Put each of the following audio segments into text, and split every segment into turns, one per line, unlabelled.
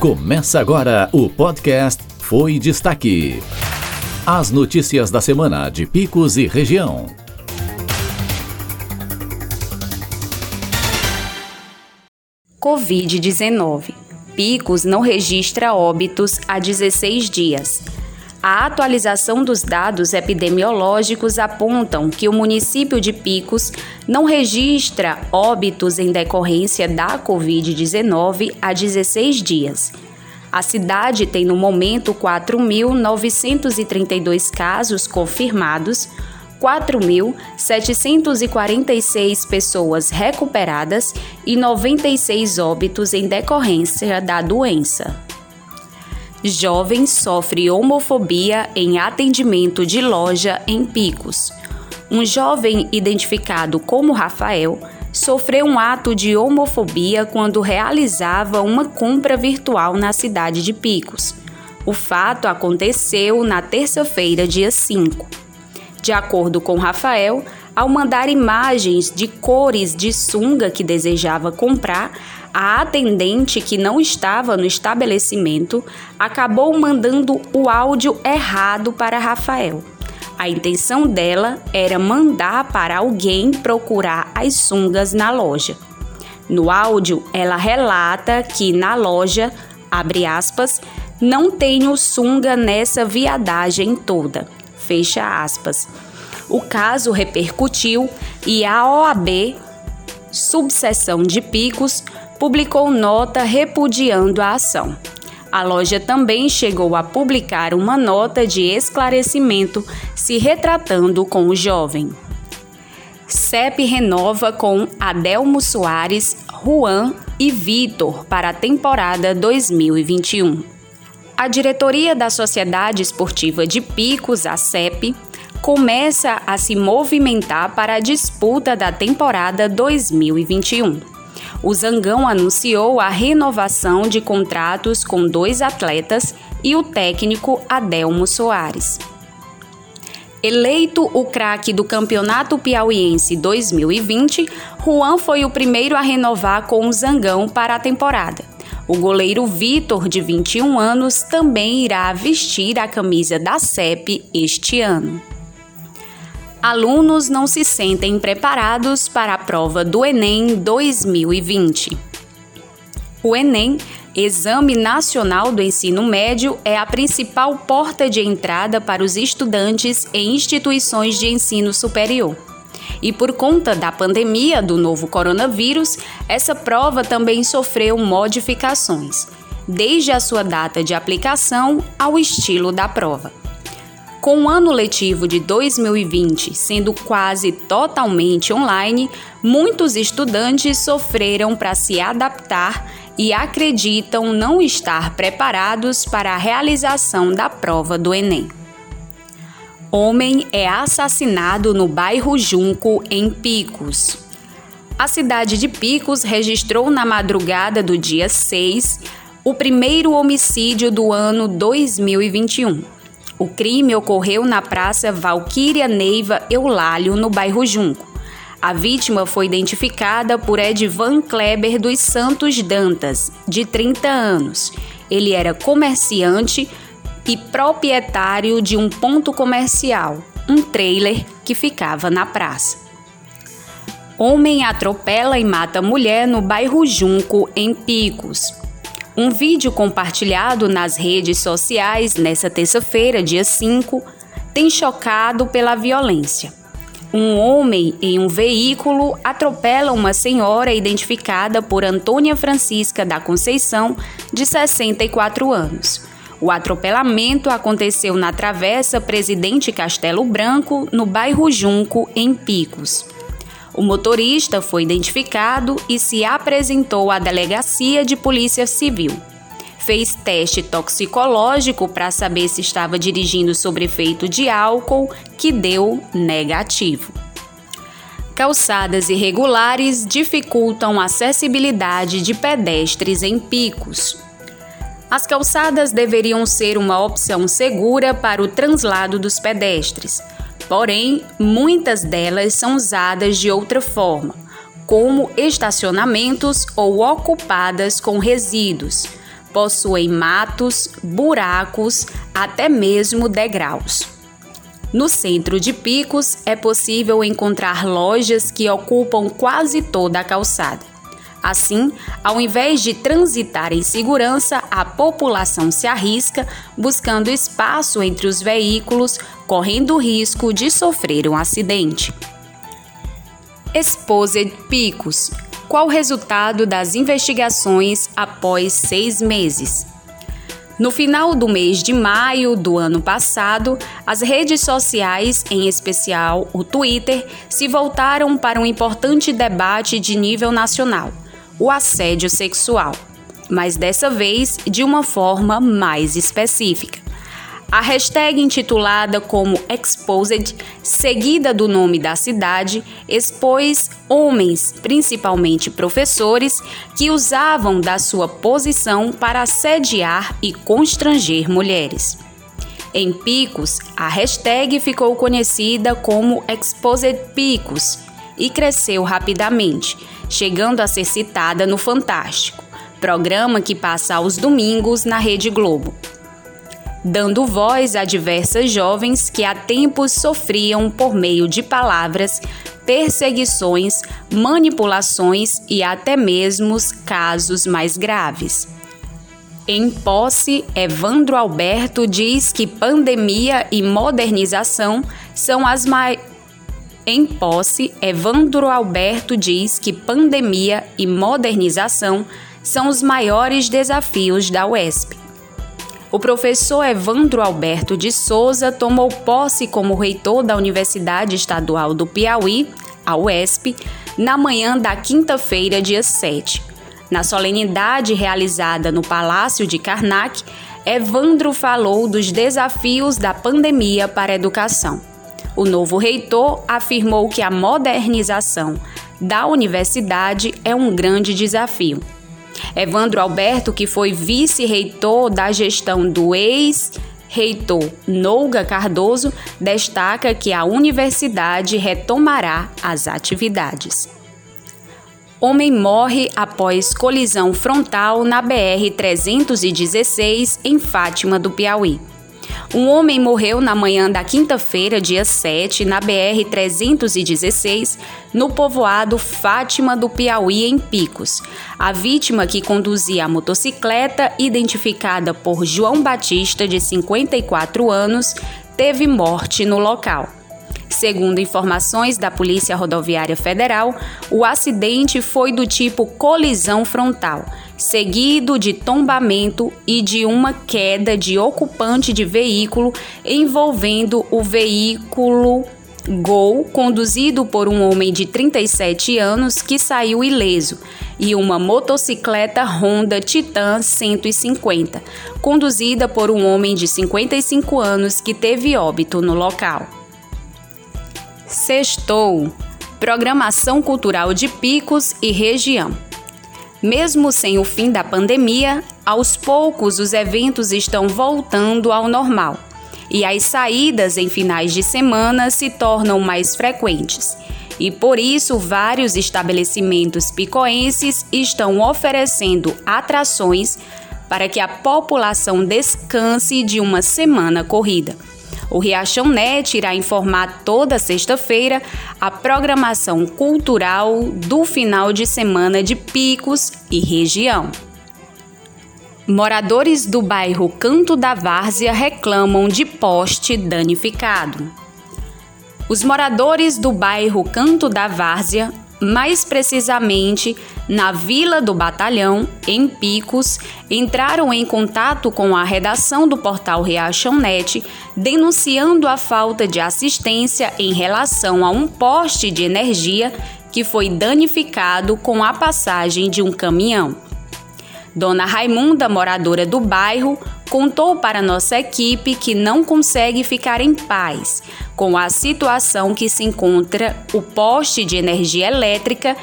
Começa agora o podcast Foi Destaque. As notícias da semana de Picos e região.
Covid-19. Picos não registra óbitos há 16 dias. A atualização dos dados epidemiológicos apontam que o município de Picos não registra óbitos em decorrência da Covid-19 há 16 dias. A cidade tem no momento 4.932 casos confirmados, 4.746 pessoas recuperadas e 96 óbitos em decorrência da doença. Jovem sofre homofobia em atendimento de loja em Picos. Um jovem identificado como Rafael sofreu um ato de homofobia quando realizava uma compra virtual na cidade de Picos. O fato aconteceu na terça-feira, dia 5. De acordo com Rafael, ao mandar imagens de cores de sunga que desejava comprar, a atendente que não estava no estabelecimento acabou mandando o áudio errado para Rafael. A intenção dela era mandar para alguém procurar as sungas na loja. No áudio, ela relata que na loja, abre aspas, não tenho sunga nessa viadagem toda. Fecha aspas. O caso repercutiu e a OAB, subseção de Picos, publicou nota repudiando a ação. A loja também chegou a publicar uma nota de esclarecimento se retratando com o jovem. CEP renova com Adelmo Soares, Juan e Vitor para a temporada 2021. A diretoria da Sociedade Esportiva de Picos, a CEP, começa a se movimentar para a disputa da temporada 2021 o Zangão anunciou a renovação de contratos com dois atletas e o técnico Adelmo Soares. Eleito o craque do Campeonato Piauiense 2020, Juan foi o primeiro a renovar com o Zangão para a temporada. O goleiro Vitor, de 21 anos, também irá vestir a camisa da CEP este ano alunos não se sentem preparados para a prova do Enem 2020. O Enem, Exame Nacional do Ensino Médio, é a principal porta de entrada para os estudantes em instituições de ensino superior. E por conta da pandemia do novo coronavírus, essa prova também sofreu modificações, desde a sua data de aplicação ao estilo da prova. Com o ano letivo de 2020 sendo quase totalmente online, muitos estudantes sofreram para se adaptar e acreditam não estar preparados para a realização da prova do Enem. Homem é assassinado no bairro Junco, em Picos. A cidade de Picos registrou na madrugada do dia 6 o primeiro homicídio do ano 2021 o crime ocorreu na Praça Valquíria Neiva Eulálio, no bairro Junco. A vítima foi identificada por Edvan Kleber dos Santos Dantas, de 30 anos. Ele era comerciante e proprietário de um ponto comercial, um trailer que ficava na praça. Homem atropela e mata mulher no bairro Junco, em Picos. Um vídeo compartilhado nas redes sociais nesta terça-feira, dia 5, tem chocado pela violência. Um homem em um veículo atropela uma senhora identificada por Antônia Francisca da Conceição, de 64 anos. O atropelamento aconteceu na Travessa Presidente Castelo Branco, no bairro Junco, em Picos. O motorista foi identificado e se apresentou à delegacia de polícia civil. Fez teste toxicológico para saber se estava dirigindo sob efeito de álcool, que deu negativo. Calçadas irregulares dificultam a acessibilidade de pedestres em picos. As calçadas deveriam ser uma opção segura para o translado dos pedestres Porém, muitas delas são usadas de outra forma, como estacionamentos ou ocupadas com resíduos. possuem matos, buracos, até mesmo degraus. No centro de Picos é possível encontrar lojas que ocupam quase toda a calçada. Assim, ao invés de transitar em segurança, a população se arrisca buscando espaço entre os veículos, correndo o risco de sofrer um acidente. Exposed Picos qual o resultado das investigações após seis meses? No final do mês de maio do ano passado, as redes sociais, em especial o Twitter, se voltaram para um importante debate de nível nacional: o assédio sexual, mas dessa vez de uma forma mais específica. A hashtag intitulada como Exposed, seguida do nome da cidade, expôs homens, principalmente professores, que usavam da sua posição para assediar e constranger mulheres. Em Picos, a hashtag ficou conhecida como Exposed Picos e cresceu rapidamente, chegando a ser citada no Fantástico, programa que passa aos domingos na Rede Globo dando voz a diversas jovens que há tempos sofriam por meio de palavras, perseguições, manipulações e até mesmo casos mais graves. Em posse, Evandro Alberto diz que pandemia e modernização são as mais em posse, Evandro Alberto diz que pandemia e modernização são os maiores desafios da UESP o professor Evandro Alberto de Souza tomou posse como reitor da Universidade Estadual do Piauí, a UESP, na manhã da quinta-feira, dia 7. Na solenidade realizada no Palácio de Karnak, Evandro falou dos desafios da pandemia para a educação. O novo reitor afirmou que a modernização da universidade é um grande desafio Evandro Alberto, que foi vice-reitor da gestão do ex-reitor Nouga Cardoso, destaca que a universidade retomará as atividades. Homem morre após colisão frontal na BR-316 em Fátima do Piauí. Um homem morreu na manhã da quinta-feira, dia 7, na BR-316, no povoado Fátima do Piauí, em Picos. A vítima, que conduzia a motocicleta, identificada por João Batista, de 54 anos, teve morte no local. Segundo informações da Polícia Rodoviária Federal, o acidente foi do tipo colisão frontal seguido de tombamento e de uma queda de ocupante de veículo envolvendo o veículo Gol, conduzido por um homem de 37 anos que saiu ileso, e uma motocicleta Honda Titan 150, conduzida por um homem de 55 anos que teve óbito no local. Sextou Programação Cultural de Picos e Região. Mesmo sem o fim da pandemia, aos poucos os eventos estão voltando ao normal e as saídas em finais de semana se tornam mais frequentes. E por isso, vários estabelecimentos picoenses estão oferecendo atrações para que a população descanse de uma semana corrida. O Riachão Net irá informar toda sexta-feira a programação cultural do final de semana de Picos e região. Moradores do bairro Canto da Várzea reclamam de poste danificado. Os moradores do bairro Canto da Várzea mais precisamente na Vila do Batalhão, em Picos, entraram em contato com a redação do portal Reação Net, denunciando a falta de assistência em relação a um poste de energia que foi danificado com a passagem de um caminhão. Dona Raimunda, moradora do bairro, contou para nossa equipe que não consegue ficar em paz com a situação que se encontra o poste de energia elétrica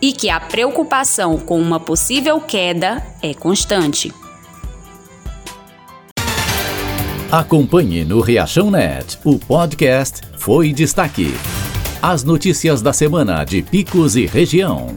e que a preocupação com uma possível queda é constante.
Acompanhe no Reação Net o podcast Foi Destaque. As notícias da semana de Picos e região.